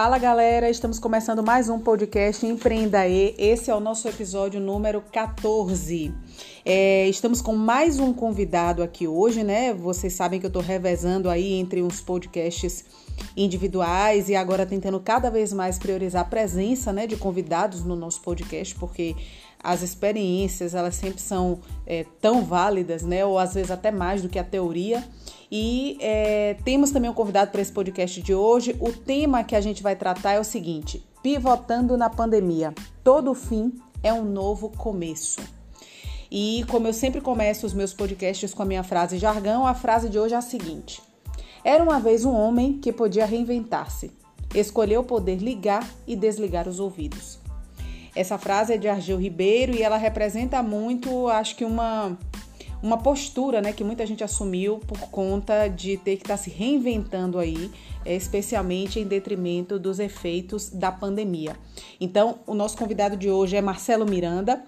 Fala galera, estamos começando mais um podcast Empreenda E. Esse é o nosso episódio número 14. É, estamos com mais um convidado aqui hoje, né? Vocês sabem que eu estou revezando aí entre uns podcasts individuais e agora tentando cada vez mais priorizar a presença né, de convidados no nosso podcast, porque as experiências elas sempre são é, tão válidas, né? Ou às vezes até mais do que a teoria. E é, temos também um convidado para esse podcast de hoje. O tema que a gente vai tratar é o seguinte: pivotando na pandemia. Todo fim é um novo começo. E como eu sempre começo os meus podcasts com a minha frase jargão, a frase de hoje é a seguinte: Era uma vez um homem que podia reinventar-se. Escolheu poder ligar e desligar os ouvidos. Essa frase é de Argel Ribeiro e ela representa muito, acho que uma uma postura né, que muita gente assumiu por conta de ter que estar tá se reinventando aí, é, especialmente em detrimento dos efeitos da pandemia. Então, o nosso convidado de hoje é Marcelo Miranda.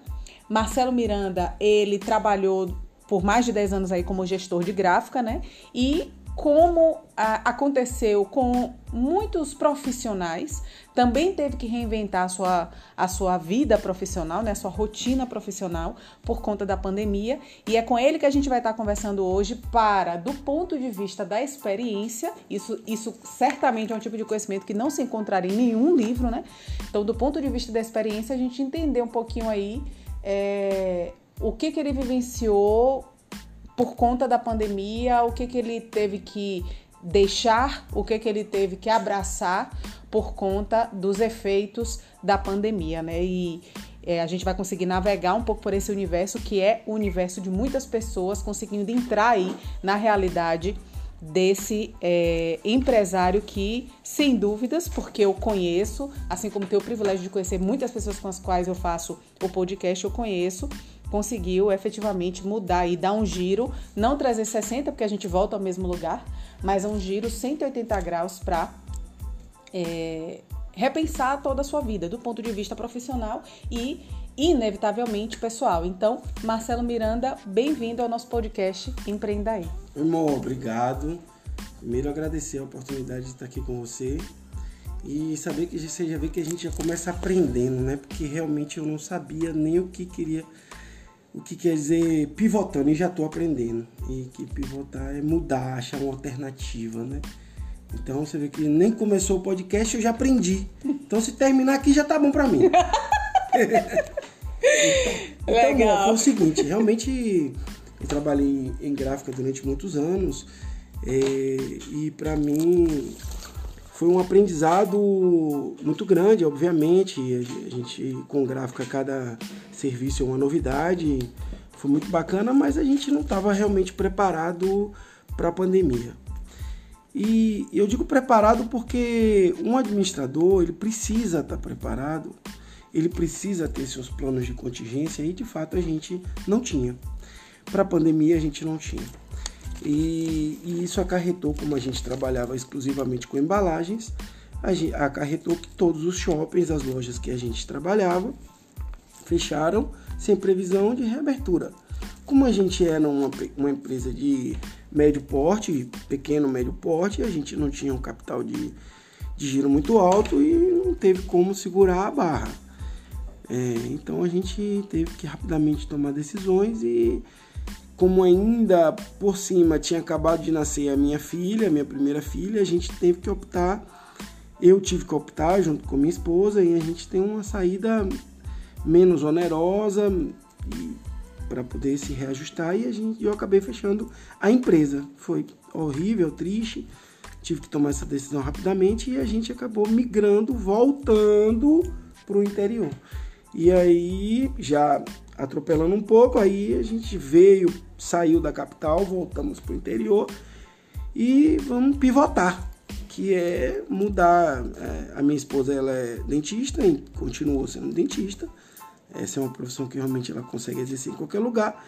Marcelo Miranda, ele trabalhou por mais de 10 anos aí como gestor de gráfica, né? E como a, aconteceu com muitos profissionais, também teve que reinventar a sua, a sua vida profissional, né, a sua rotina profissional por conta da pandemia. E é com ele que a gente vai estar conversando hoje para, do ponto de vista da experiência, isso, isso certamente é um tipo de conhecimento que não se encontraria em nenhum livro, né? Então, do ponto de vista da experiência, a gente entender um pouquinho aí é, o que, que ele vivenciou por conta da pandemia, o que, que ele teve que deixar, o que, que ele teve que abraçar por conta dos efeitos da pandemia, né? E é, a gente vai conseguir navegar um pouco por esse universo que é o universo de muitas pessoas conseguindo entrar aí na realidade desse é, empresário que, sem dúvidas, porque eu conheço, assim como tenho o privilégio de conhecer muitas pessoas com as quais eu faço o podcast, eu conheço, conseguiu efetivamente mudar e dar um giro, não 360, porque a gente volta ao mesmo lugar, mas um giro 180 graus para é, repensar toda a sua vida, do ponto de vista profissional e, inevitavelmente, pessoal. Então, Marcelo Miranda, bem-vindo ao nosso podcast Empreenda aí. Irmão, obrigado. Primeiro, agradecer a oportunidade de estar aqui com você e saber que você já vê que a gente já começa aprendendo, né? Porque realmente eu não sabia nem o que queria o que quer dizer pivotando e já estou aprendendo. E que pivotar é mudar, achar uma alternativa, né? Então você vê que nem começou o podcast eu já aprendi. Então se terminar aqui já tá bom para mim. então, Legal. Então, foi o seguinte, realmente eu trabalhei em gráfica durante muitos anos é, e para mim foi um aprendizado muito grande, obviamente. A gente com gráfica cada serviço é uma novidade, foi muito bacana, mas a gente não estava realmente preparado para a pandemia. E eu digo preparado porque um administrador ele precisa estar tá preparado, ele precisa ter seus planos de contingência e de fato a gente não tinha. Para a pandemia a gente não tinha. E, e, isso acarretou, como a gente trabalhava exclusivamente com embalagens, gente, acarretou que todos os shoppings, as lojas que a gente trabalhava, fecharam sem previsão de reabertura. Como a gente era uma, uma empresa de médio porte, pequeno médio porte, a gente não tinha um capital de, de giro muito alto e não teve como segurar a barra. É, então a gente teve que rapidamente tomar decisões e como ainda por cima tinha acabado de nascer a minha filha, a minha primeira filha, a gente teve que optar. Eu tive que optar junto com minha esposa e a gente tem uma saída menos onerosa para poder se reajustar e a gente, eu acabei fechando a empresa. Foi horrível, triste, tive que tomar essa decisão rapidamente e a gente acabou migrando, voltando para o interior. E aí, já atropelando um pouco, aí a gente veio, saiu da capital, voltamos para o interior e vamos pivotar, que é mudar. É, a minha esposa ela é dentista, e continuou sendo dentista. Essa é uma profissão que realmente ela consegue exercer em qualquer lugar.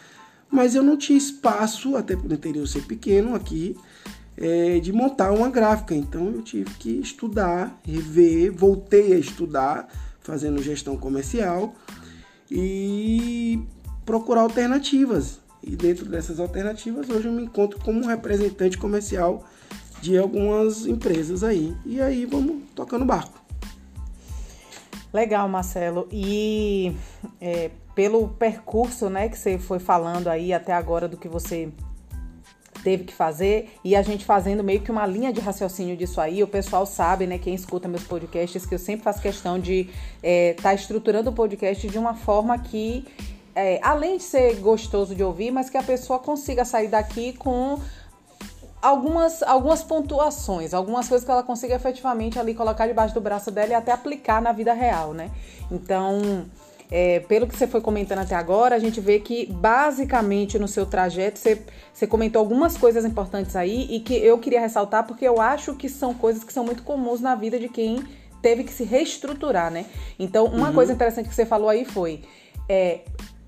Mas eu não tinha espaço, até para o interior ser pequeno aqui, é, de montar uma gráfica. Então eu tive que estudar, rever, voltei a estudar, fazendo gestão comercial e procurar alternativas. E dentro dessas alternativas, hoje eu me encontro como representante comercial de algumas empresas aí. E aí vamos tocando barco. Legal, Marcelo. E é, pelo percurso né, que você foi falando aí até agora do que você teve que fazer e a gente fazendo meio que uma linha de raciocínio disso aí. O pessoal sabe, né, quem escuta meus podcasts, que eu sempre faço questão de estar é, tá estruturando o podcast de uma forma que, é, além de ser gostoso de ouvir, mas que a pessoa consiga sair daqui com algumas, algumas pontuações, algumas coisas que ela consiga efetivamente ali colocar debaixo do braço dela e até aplicar na vida real, né? Então, é, pelo que você foi comentando até agora, a gente vê que basicamente no seu trajeto você, você comentou algumas coisas importantes aí e que eu queria ressaltar porque eu acho que são coisas que são muito comuns na vida de quem teve que se reestruturar, né? Então, uma uhum. coisa interessante que você falou aí foi é,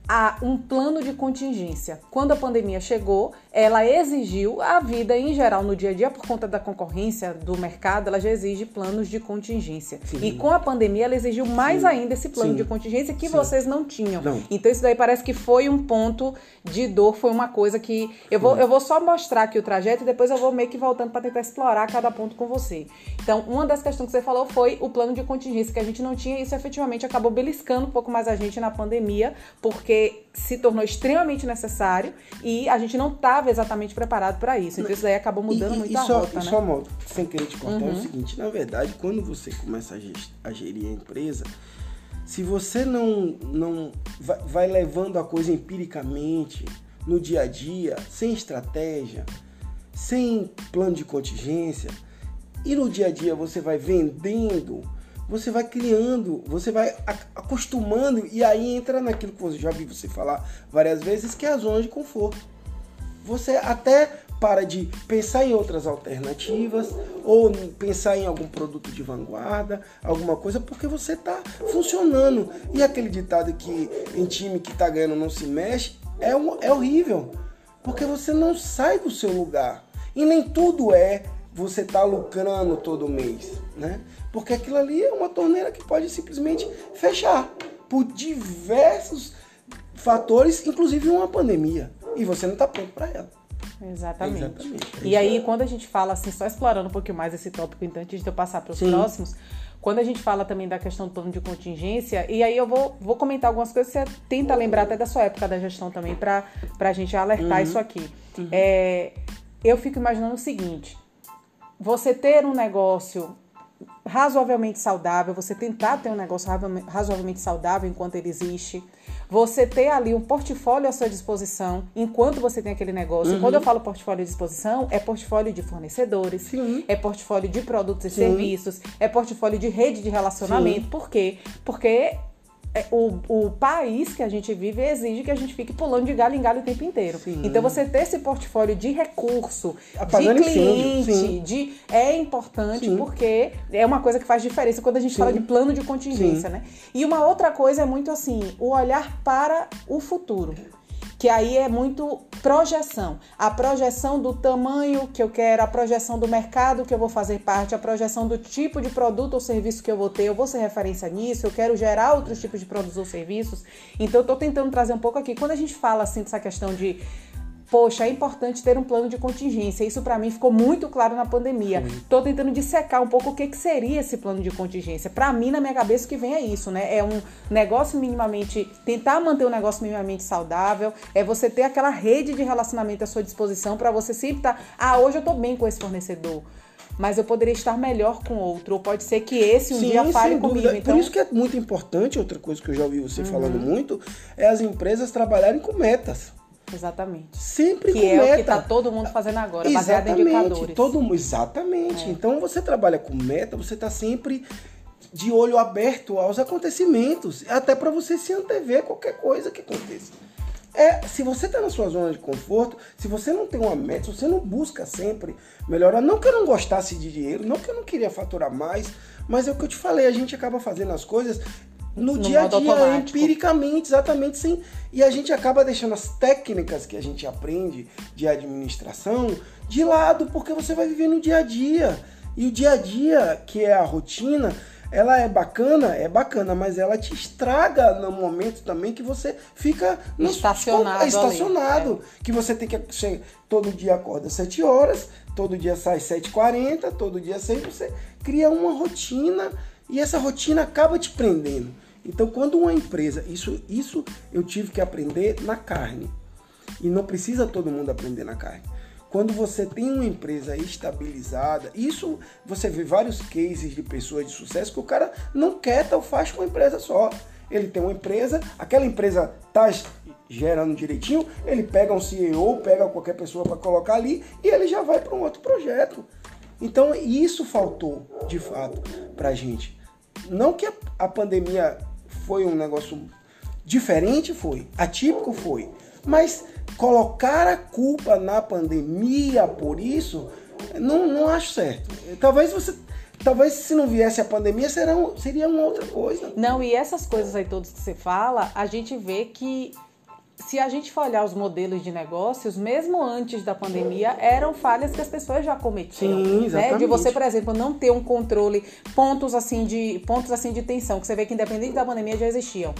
a um plano de contingência. Quando a pandemia chegou, ela exigiu a vida em geral no dia a dia por conta da concorrência do mercado, ela já exige planos de contingência. Sim. E com a pandemia ela exigiu mais Sim. ainda esse plano Sim. de contingência que vocês não tinham. Não. Então isso daí parece que foi um ponto de dor, foi uma coisa que eu vou eu vou só mostrar aqui o trajeto e depois eu vou meio que voltando para tentar explorar cada ponto com você. Então, uma das questões que você falou foi o plano de contingência que a gente não tinha, e isso efetivamente acabou beliscando um pouco mais a gente na pandemia, porque porque se tornou extremamente necessário e a gente não estava exatamente preparado para isso. Então isso daí acabou mudando e, muito e a só, rota, e né? Só, modo, sem querer te cortar, uhum. é o uhum. seguinte, na verdade, quando você começa a, gerir a empresa, se você não, não vai, vai levando a coisa empiricamente, no dia a dia, sem estratégia, sem plano de contingência, e no dia a dia você vai vendendo você vai criando, você vai acostumando e aí entra naquilo que eu já vi você falar várias vezes, que é a zona de conforto. Você até para de pensar em outras alternativas ou pensar em algum produto de vanguarda, alguma coisa, porque você está funcionando. E aquele ditado que em time que está ganhando não se mexe é, um, é horrível, porque você não sai do seu lugar. E nem tudo é você tá lucrando todo mês, né? Porque aquilo ali é uma torneira que pode simplesmente fechar por diversos fatores, inclusive uma pandemia, e você não está pronto para ela. Exatamente. Exatamente. E aí, quando a gente fala assim, só explorando um pouquinho mais esse tópico, então, antes de eu passar para os próximos, quando a gente fala também da questão do plano de contingência, e aí eu vou, vou comentar algumas coisas, você tenta lembrar até da sua época da gestão também, para a gente alertar uhum. isso aqui. Uhum. É, eu fico imaginando o seguinte: você ter um negócio razoavelmente saudável, você tentar ter um negócio razoavelmente saudável enquanto ele existe, você ter ali um portfólio à sua disposição enquanto você tem aquele negócio. Uhum. Quando eu falo portfólio à disposição, é portfólio de fornecedores, Sim. é portfólio de produtos e Sim. serviços, é portfólio de rede de relacionamento. Sim. Por quê? Porque o, o país que a gente vive exige que a gente fique pulando de galho em galho o tempo inteiro. Sim. Então você ter esse portfólio de recurso, Apagando de cliente, de é importante Sim. porque é uma coisa que faz diferença quando a gente Sim. fala de plano de contingência, né? E uma outra coisa é muito assim, o olhar para o futuro que aí é muito projeção. A projeção do tamanho que eu quero, a projeção do mercado que eu vou fazer parte, a projeção do tipo de produto ou serviço que eu vou ter, eu vou ser referência nisso, eu quero gerar outros tipos de produtos ou serviços. Então eu estou tentando trazer um pouco aqui. Quando a gente fala assim dessa questão de poxa, é importante ter um plano de contingência. Isso para mim ficou muito claro na pandemia. Estou tentando dissecar um pouco o que, que seria esse plano de contingência. Para mim, na minha cabeça, o que vem é isso, né? É um negócio minimamente, tentar manter um negócio minimamente saudável, é você ter aquela rede de relacionamento à sua disposição para você sempre estar, tá, ah, hoje eu estou bem com esse fornecedor mas eu poderia estar melhor com outro. Ou pode ser que esse um Sim, dia fale comigo. Então... Por isso que é muito importante, outra coisa que eu já ouvi você uhum. falando muito, é as empresas trabalharem com metas. Exatamente. Sempre que é meta. o que está todo mundo fazendo agora, exatamente, baseado em indicadores. Todo, exatamente. É. Então você trabalha com meta, você está sempre de olho aberto aos acontecimentos, até para você se antever qualquer coisa que aconteça. É, se você está na sua zona de conforto, se você não tem uma meta, se você não busca sempre melhorar, não que eu não gostasse de dinheiro, não que eu não queria faturar mais, mas é o que eu te falei, a gente acaba fazendo as coisas no, no dia a dia, automático. empiricamente, exatamente sim. E a gente acaba deixando as técnicas que a gente aprende de administração de lado, porque você vai viver no dia a dia. E o dia a dia, que é a rotina, ela é bacana, é bacana, mas ela te estraga no momento também que você fica no, estacionado. estacionado ali, é. Que você tem que. Você, todo dia acorda 7 horas, todo dia sai 7h40, todo dia 6, você cria uma rotina e essa rotina acaba te prendendo. Então, quando uma empresa, isso, isso eu tive que aprender na carne. E não precisa todo mundo aprender na carne. Quando você tem uma empresa estabilizada, isso você vê vários cases de pessoas de sucesso que o cara não quer tal faz com uma empresa só. Ele tem uma empresa, aquela empresa está gerando direitinho, ele pega um CEO, pega qualquer pessoa para colocar ali e ele já vai para um outro projeto. Então isso faltou de fato para gente. Não que a pandemia foi um negócio diferente, foi, atípico foi, mas colocar a culpa na pandemia por isso, não, não acho certo. Talvez você talvez se não viesse a pandemia seria, seria uma outra coisa. Não, e essas coisas aí todas que você fala, a gente vê que se a gente for olhar os modelos de negócios, mesmo antes da pandemia, eram falhas que as pessoas já cometiam. Sim, exatamente. Né? De você, por exemplo, não ter um controle, pontos assim de pontos assim de tensão, que você vê que independente da pandemia já existiam.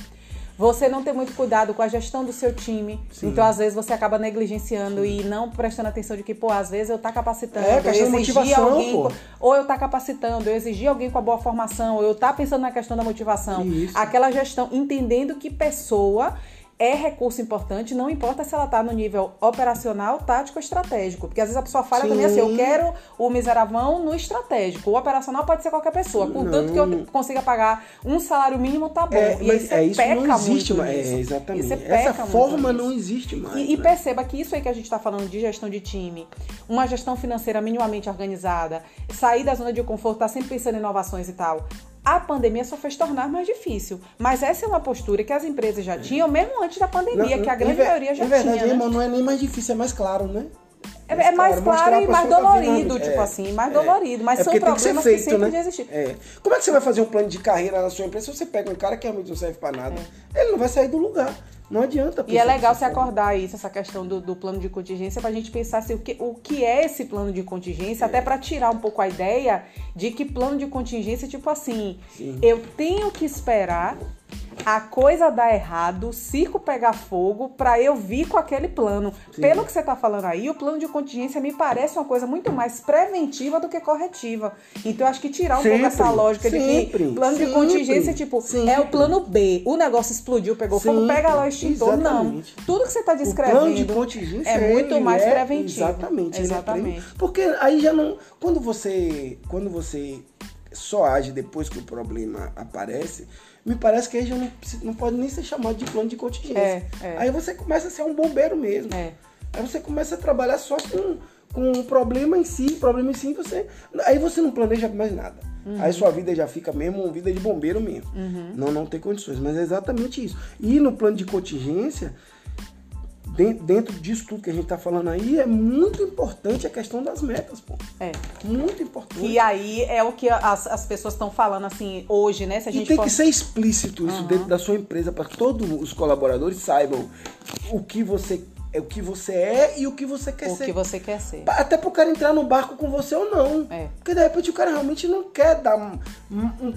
Você não ter muito cuidado com a gestão do seu time. Sim. Então, às vezes, você acaba negligenciando Sim. e não prestando atenção de que, pô, às vezes eu tá capacitando, é, eu exigi alguém, pô. ou eu tá capacitando, eu exigi alguém com a boa formação, ou eu tá pensando na questão da motivação. Isso. Aquela gestão, entendendo que pessoa é recurso importante, não importa se ela está no nível operacional, tático ou estratégico. Porque às vezes a pessoa fala Sim. também assim, eu quero o miseravão no estratégico. O operacional pode ser qualquer pessoa. Contanto que eu consiga pagar um salário mínimo, tá bom. É, e aí você é, isso peca não existe muito mais. É, exatamente. Essa forma não existe mais. E, né? e, perceba que isso aí que a gente está falando de gestão de time, uma gestão financeira minimamente organizada, sair da zona de conforto, tá sempre pensando em inovações e tal a pandemia só fez tornar mais difícil. Mas essa é uma postura que as empresas já tinham, mesmo antes da pandemia, não, que a grande maioria já tinha. verdade, tinha. Irmão, né? não é nem mais difícil, é mais claro, né? É, é mais claro e mais tá dolorido, tá tipo é, assim, mais é, dolorido. Mas é são problemas que, feito, que sempre né? existir. É. Como é que você vai fazer um plano de carreira na sua empresa se você pega um cara que realmente não serve para nada? É. Ele não vai sair do lugar. Não adianta. E é legal se acordar isso, essa questão do, do plano de contingência, para a gente pensar assim, o, que, o que é esse plano de contingência, é. até para tirar um pouco a ideia de que plano de contingência, tipo assim, Sim. eu tenho que esperar a coisa dar errado, o circo pegar fogo, para eu vir com aquele plano. Sim. Pelo que você tá falando aí, o plano de contingência me parece uma coisa muito mais preventiva do que corretiva. Então eu acho que tirar um sempre, pouco essa lógica sempre, de que plano sempre, de contingência, tipo, é o plano B. O negócio explodiu, pegou fogo, pega lá o extintor. Exatamente. Não. Tudo que você tá descrevendo. O plano de contingência é muito mais é, preventivo. Exatamente. É exatamente. É porque aí já não. Quando você. Quando você só age depois que o problema aparece, me parece que aí já não, não pode nem ser chamado de plano de contingência. É, é. Aí você começa a ser um bombeiro mesmo. É. Aí você começa a trabalhar só com, com o problema em si, problema em si, você. Aí você não planeja mais nada. Uhum. Aí sua vida já fica mesmo uma vida de bombeiro mesmo. Uhum. Não, não tem condições. Mas é exatamente isso. E no plano de contingência, dentro disso tudo que a gente está falando aí, é muito importante a questão das metas, pô. É. Muito importante. E aí é o que as, as pessoas estão falando assim hoje, né? Se a gente e tem pode... que ser explícito isso uhum. dentro da sua empresa para que todos os colaboradores saibam o que você é o que você é e o que você quer o ser. O que você quer ser. Até pro cara entrar no barco com você ou não. É. Porque de repente o cara realmente não quer dar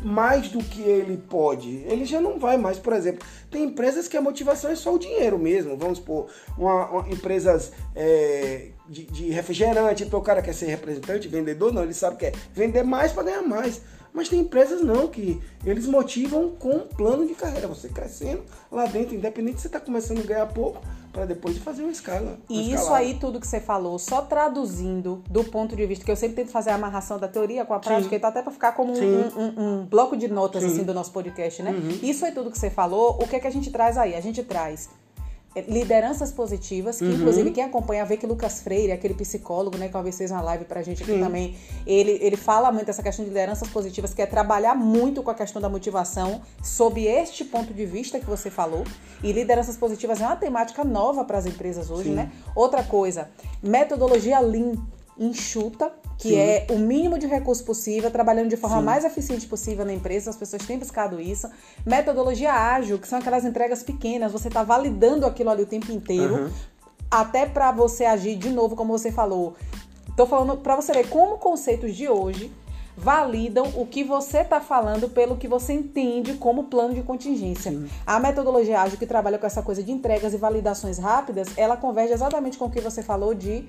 mais do que ele pode. Ele já não vai mais. Por exemplo, tem empresas que a motivação é só o dinheiro mesmo. Vamos supor, uma, uma empresas é, de, de, refrigerante, então o cara quer ser representante, vendedor, não. Ele sabe que é vender mais para ganhar mais. Mas tem empresas não, que eles motivam com um plano de carreira. Você crescendo lá dentro, independente se você está começando a ganhar pouco, para depois fazer uma escala. Uma e isso aí, tudo que você falou, só traduzindo do ponto de vista, que eu sempre tento fazer a amarração da teoria com a prática, então até para ficar como um, um, um, bloco de notas assim do nosso podcast, né? Uhum. Isso aí tudo que você falou, o que é que a gente traz aí? A gente traz lideranças positivas, que uhum. inclusive quem acompanha vê que Lucas Freire, aquele psicólogo, né, que uma vez fez uma live pra gente aqui Sim. também, ele, ele fala muito dessa questão de lideranças positivas, que é trabalhar muito com a questão da motivação, sob este ponto de vista que você falou. E lideranças positivas é uma temática nova para as empresas hoje, Sim. né? Outra coisa, metodologia Lean enxuta, que Sim. é o mínimo de recurso possível, trabalhando de forma Sim. mais eficiente possível na empresa, as pessoas têm buscado isso. Metodologia ágil, que são aquelas entregas pequenas, você está validando aquilo ali o tempo inteiro, uhum. até para você agir de novo, como você falou. Tô falando para você ver como conceitos de hoje validam o que você está falando pelo que você entende como plano de contingência. Sim. A metodologia ágil que trabalha com essa coisa de entregas e validações rápidas, ela converge exatamente com o que você falou de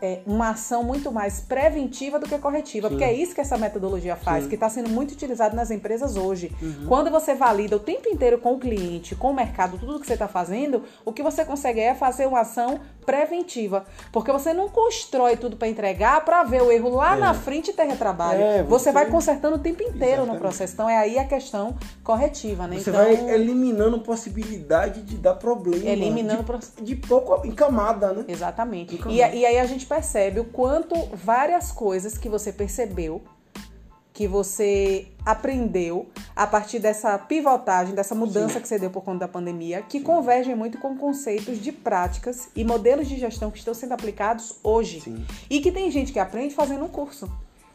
é, uma ação muito mais preventiva do que corretiva, Sim. porque é isso que essa metodologia faz, Sim. que está sendo muito utilizado nas empresas hoje. Uhum. Quando você valida o tempo inteiro com o cliente, com o mercado, tudo que você está fazendo, o que você consegue é fazer uma ação preventiva, porque você não constrói tudo para entregar para ver o erro lá é. na frente e ter retrabalho. É, você... você... vai consertando o tempo inteiro Exatamente. no processo. Então é aí a questão corretiva, né? Você então, vai eliminando possibilidade de dar problema. Eliminando de, de pouco em camada, né? Exatamente. E, e aí a gente percebe o quanto várias coisas que você percebeu, que você aprendeu a partir dessa pivotagem, dessa mudança Sim. que você deu por conta da pandemia, que Sim. convergem muito com conceitos de práticas e modelos de gestão que estão sendo aplicados hoje. Sim. E que tem gente que aprende fazendo um curso.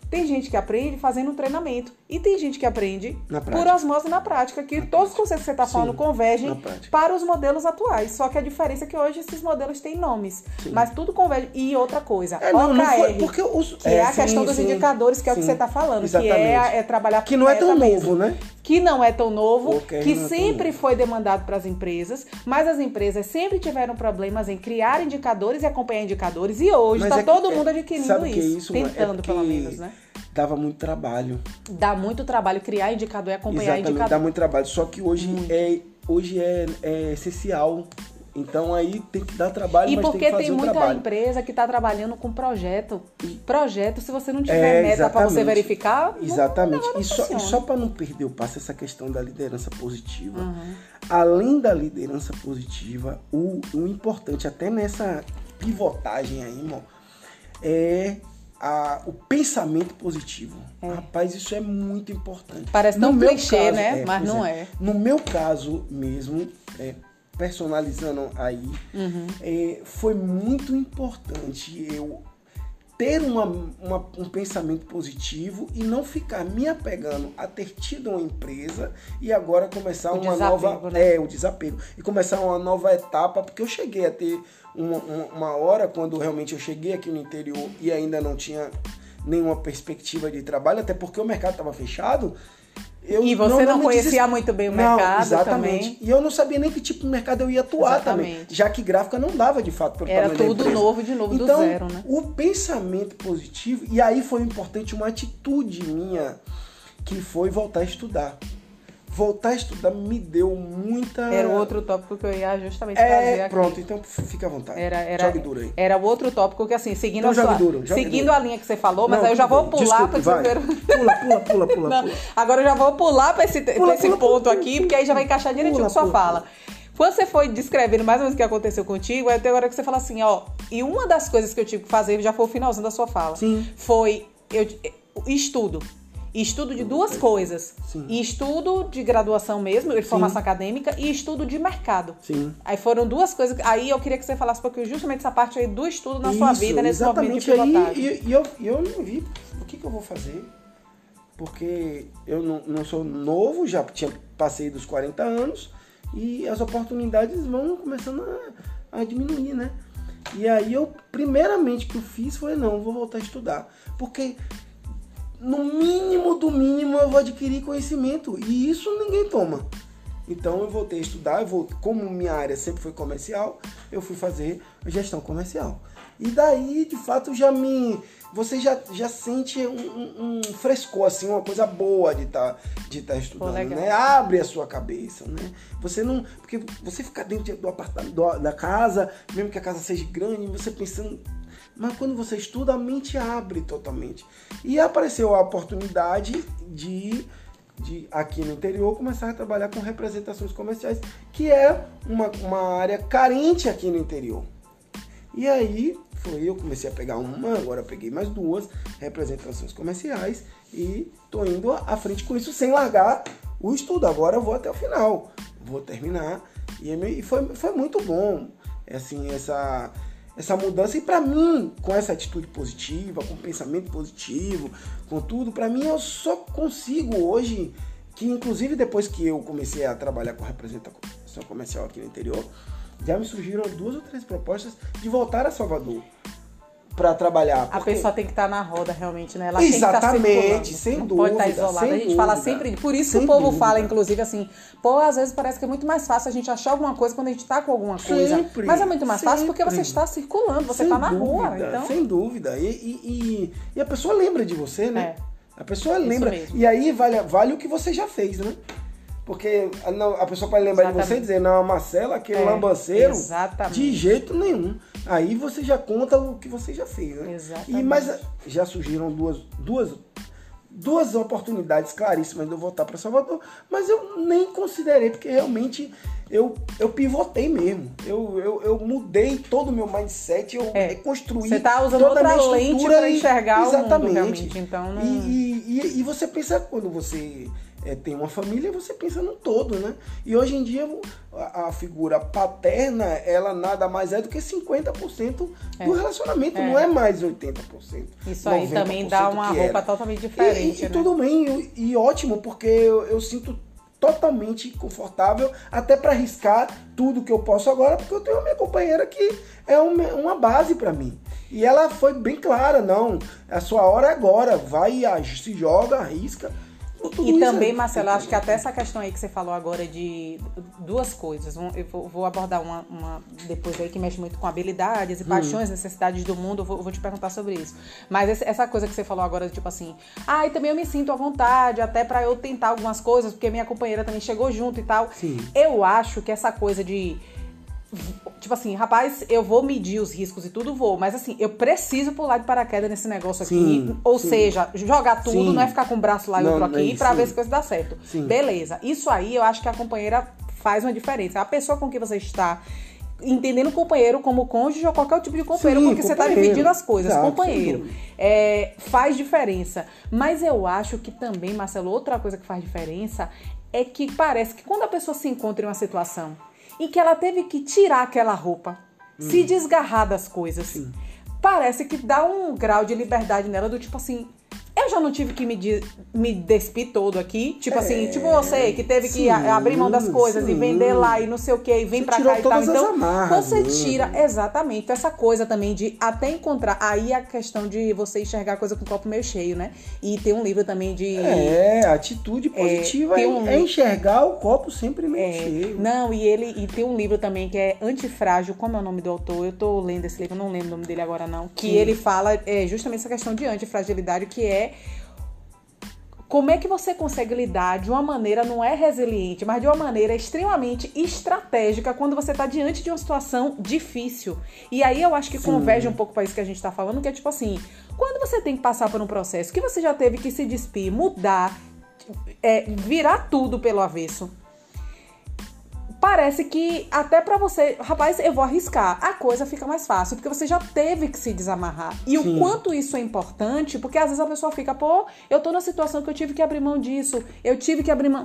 Tem gente que aprende fazendo um treinamento. E tem gente que aprende por osmose na prática, que na todos prática. os conceitos que você está falando Sim, convergem para os modelos atuais. Só que a diferença é que hoje esses modelos têm nomes. Sim. Mas tudo converge. E outra coisa, é, não, OKR, não foi, porque os, que é, é a sim, questão dos indicadores, que é o que você está falando, Exatamente. que é, é trabalhar Que não é tão novo, né? Que não é tão novo, que é sempre foi demandado para as empresas, mas as empresas sempre tiveram problemas em criar indicadores e acompanhar indicadores. E hoje está é todo mundo adquirindo isso, isso, tentando pelo menos, né? Dava muito trabalho. Dá muito trabalho criar indicador e acompanhar Exatamente, indicador. dá muito trabalho. Só que hoje é hoje é, é essencial. Então aí tem que dar trabalho, e mas porque tem que fazer tem muita trabalho. empresa que está trabalhando com projeto. Projeto, se você não tiver é, meta para você verificar, exatamente. Não, não e, só, e só para não perder o passo essa questão da liderança positiva. Uhum. Além da liderança positiva, o, o importante até nessa pivotagem aí, irmão, é a, o pensamento positivo. É. Rapaz, isso é muito importante. Parece tão clichê, caso, né? É, Mas não é. é. No meu caso mesmo, é, personalizando aí, uhum. Foi muito importante eu ter uma, uma, um pensamento positivo e não ficar me apegando a ter tido uma empresa e agora começar o uma nova. Né? É, o desapego. E começar uma nova etapa, porque eu cheguei a ter uma, uma hora, quando realmente eu cheguei aqui no interior e ainda não tinha nenhuma perspectiva de trabalho, até porque o mercado estava fechado. Eu e você não, não conhecia des... muito bem o não, mercado exatamente. também. E eu não sabia nem que tipo de mercado eu ia atuar exatamente. também. Já que gráfica não dava de fato para Era tudo novo de novo então, do zero, né? O pensamento positivo, e aí foi importante uma atitude minha, que foi voltar a estudar voltar a estudar me deu muita. Era o outro tópico que eu ia justamente é, fazer aqui. Pronto, então fica à vontade. Era, era, jogue duro aí. Era o outro tópico que, assim, seguindo, então, a, sua, duro, seguindo duro. a linha que você falou, mas Não, aí eu já vou pular para esse primeiro. Pula, pula, pula, pula, Não, Agora eu já vou pular para esse, pula, esse pula, ponto pula, aqui, porque aí já vai encaixar direitinho com sua fala. Quando você foi descrevendo mais ou menos o que aconteceu contigo, até agora que você fala assim, ó, e uma das coisas que eu tive que fazer, já foi o finalzinho da sua fala, Sim. foi eu, estudo. Estudo de duas coisas. Sim. Estudo de graduação mesmo, de formação Sim. acadêmica, e estudo de mercado. Sim. Aí foram duas coisas. Aí eu queria que você falasse um pouquinho justamente essa parte aí do estudo na Isso, sua vida, nesse exatamente momento de aí, e, e eu, eu não vi o que, que eu vou fazer. Porque eu não, não sou novo, já tinha, passei dos 40 anos, e as oportunidades vão começando a, a diminuir, né? E aí eu, primeiramente que eu fiz foi, não, vou voltar a estudar. Porque no mínimo do mínimo eu vou adquirir conhecimento e isso ninguém toma. Então eu voltei a estudar, eu vou, como minha área sempre foi comercial, eu fui fazer gestão comercial. E daí, de fato, já me. Você já, já sente um, um, frescor, assim, uma coisa boa de estar tá, de tá estudando, Pô, né? Abre a sua cabeça, né? Você não. Porque você fica dentro do apartamento, da casa, mesmo que a casa seja grande, você pensando mas quando você estuda, a mente abre totalmente. E apareceu a oportunidade de, de aqui no interior, começar a trabalhar com representações comerciais, que é uma, uma área carente aqui no interior. E aí foi, eu comecei a pegar uma, agora peguei mais duas representações comerciais e tô indo à frente com isso sem largar o estudo. Agora eu vou até o final, vou terminar. E foi, foi muito bom, assim, essa essa mudança. E para mim, com essa atitude positiva, com pensamento positivo, com tudo, para mim eu só consigo hoje, que inclusive depois que eu comecei a trabalhar com representação comercial aqui no interior, já me surgiram duas ou três propostas de voltar a Salvador. Para trabalhar. Porque... A pessoa tem que estar tá na roda realmente, né? Ela Exatamente, que estar sem não dúvida. Pode estar isolada. a gente dúvida, fala sempre. Por isso que o povo dúvida. fala, inclusive, assim, pô, às vezes parece que é muito mais fácil a gente achar alguma coisa quando a gente está com alguma coisa. Sempre, Mas é muito mais sempre. fácil porque você está circulando, você está na dúvida, rua. Então... Sem dúvida. E, e, e, e, a pessoa lembra de você, né? É. A pessoa lembra. E aí vale, vale o que você já fez, né? Porque não, a pessoa pode lembrar Exatamente. de você e dizer, não, Marcelo, aquele é, lambanceiro, exatamente. de jeito nenhum. Aí você já conta o que você já fez, né? Exatamente. E, mas já surgiram duas, duas, duas oportunidades claríssimas de eu voltar para Salvador, mas eu nem considerei, porque realmente eu, eu pivotei mesmo. Eu, eu, eu mudei todo o meu mindset, eu é. reconstruí. Você tá usando toda outra a lente para enxergar exatamente. o mundo realmente. Então não... e, e, e você pensa quando você é, tem uma família, você pensa no todo, né? E hoje em dia a, a figura paterna, ela nada mais é do que 50% é. do relacionamento, é. não é mais 80%. Isso aí também dá uma roupa era. totalmente diferente. E, e né? tudo bem, e, e ótimo, porque eu, eu sinto totalmente confortável até para arriscar tudo que eu posso agora, porque eu tenho a minha companheira que é uma, uma base para mim. E ela foi bem clara, não, a sua hora é agora, vai, se joga, arrisca e também, Marcelo, acho que até essa questão aí que você falou agora de duas coisas. Eu vou abordar uma, uma depois aí que mexe muito com habilidades e hum. paixões, necessidades do mundo. Eu vou, vou, te perguntar sobre isso. Mas essa coisa que você falou agora, tipo assim, ah, e também eu me sinto à vontade, até para eu tentar algumas coisas, porque minha companheira também chegou junto e tal. Sim. Eu acho que essa coisa de Tipo assim, rapaz, eu vou medir os riscos e tudo, vou. Mas assim, eu preciso pular de paraquedas nesse negócio aqui. Sim, ou sim. seja, jogar tudo, sim. não é ficar com o braço lá e outro aqui pra ver se coisa dá certo. Beleza. Isso aí eu acho que a companheira faz uma diferença. A pessoa com quem você está entendendo o companheiro como cônjuge ou qualquer tipo de companheiro, porque você está dividindo as coisas. Exato, companheiro é, faz diferença. Mas eu acho que também, Marcelo, outra coisa que faz diferença é que parece que quando a pessoa se encontra em uma situação em que ela teve que tirar aquela roupa, hum. se desgarrar das coisas. Sim. Parece que dá um grau de liberdade nela do tipo assim, eu já não tive que me, de, me despir todo aqui. Tipo é, assim, tipo você que teve sim, que abrir mão das coisas sim. e vender lá e não sei o que, e vem você pra cá e tal. Então, amarras, você né? tira, exatamente, essa coisa também de até encontrar. Aí a questão de você enxergar a coisa com o copo meio cheio, né? E tem um livro também de. É, atitude é, positiva é, um, é enxergar o copo sempre meio é, cheio. Não, e ele e tem um livro também que é Antifrágil. Como é o nome do autor? Eu tô lendo esse livro, não lembro o nome dele agora, não. Que sim. ele fala é, justamente essa questão de antifragilidade, que é como é que você consegue lidar de uma maneira não é resiliente, mas de uma maneira extremamente estratégica quando você está diante de uma situação difícil? E aí eu acho que Sim. converge um pouco para isso que a gente está falando, que é tipo assim, quando você tem que passar por um processo que você já teve que se despir, mudar, é, virar tudo pelo avesso, parece que até para você, rapaz, eu vou arriscar, a coisa fica mais fácil, porque você já teve que se desamarrar. E Sim. o quanto isso é importante, porque às vezes a pessoa fica, pô, eu tô na situação que eu tive que abrir mão disso, eu tive que abrir mão.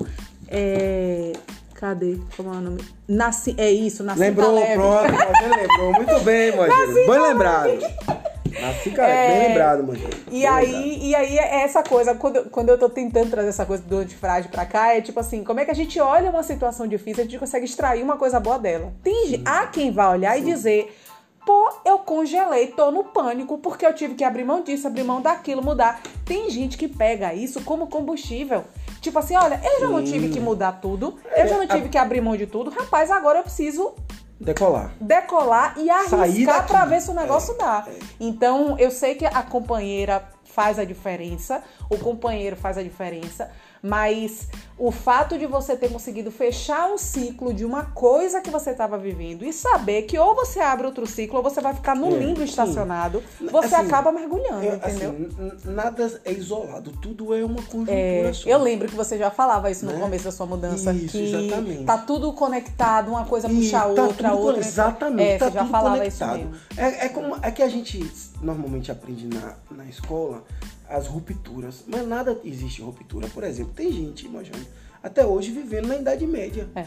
É. Cadê? Como é o nome? Nasci... É isso, nasci Lembrou, pronto, você lembrou. Muito bem, Moisés. Bem lembrado. Assim, cara, é, bem lembrado, mano. E aí, e aí é essa coisa, quando, quando eu tô tentando trazer essa coisa do antifrágil pra cá, é tipo assim, como é que a gente olha uma situação difícil, a gente consegue extrair uma coisa boa dela. Tem, há quem vá olhar Sim. e dizer, pô, eu congelei, tô no pânico, porque eu tive que abrir mão disso, abrir mão daquilo, mudar. Tem gente que pega isso como combustível. Tipo assim, olha, eu já Sim. não tive que mudar tudo, eu já não é, tive que abrir mão de tudo, rapaz, agora eu preciso Decolar. Decolar e arriscar para ver se o negócio é, dá. É. Então, eu sei que a companheira faz a diferença, o companheiro faz a diferença, mas o fato de você ter conseguido fechar um ciclo de uma coisa que você estava vivendo e saber que ou você abre outro ciclo ou você vai ficar no é, limbo estacionado, você assim, acaba mergulhando, é, entendeu? Assim, nada é isolado, tudo é uma conjuntura é, só. Eu lembro que você já falava isso no né? começo da sua mudança, isso, que exatamente. tá tudo conectado, uma coisa puxa a tá outra, tudo, outra. Exatamente, é, tá você já falava conectado. isso mesmo. É, é, como, é que a gente normalmente aprende na, na escola as rupturas. Mas nada existe ruptura. Por exemplo, tem gente, imagina, até hoje vivendo na Idade Média. É.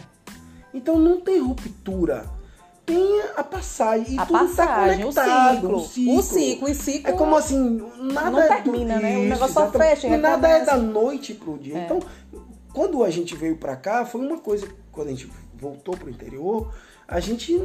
Então não tem ruptura. Tem a passagem. E a tudo tá passagem, tá conectado. O ciclo. O ciclo. O ciclo. É como assim, nada não termina, é do... né? O negócio só fecha. E nada é da noite pro dia. É. Então, quando a gente veio para cá, foi uma coisa. Quando a gente voltou pro interior, a gente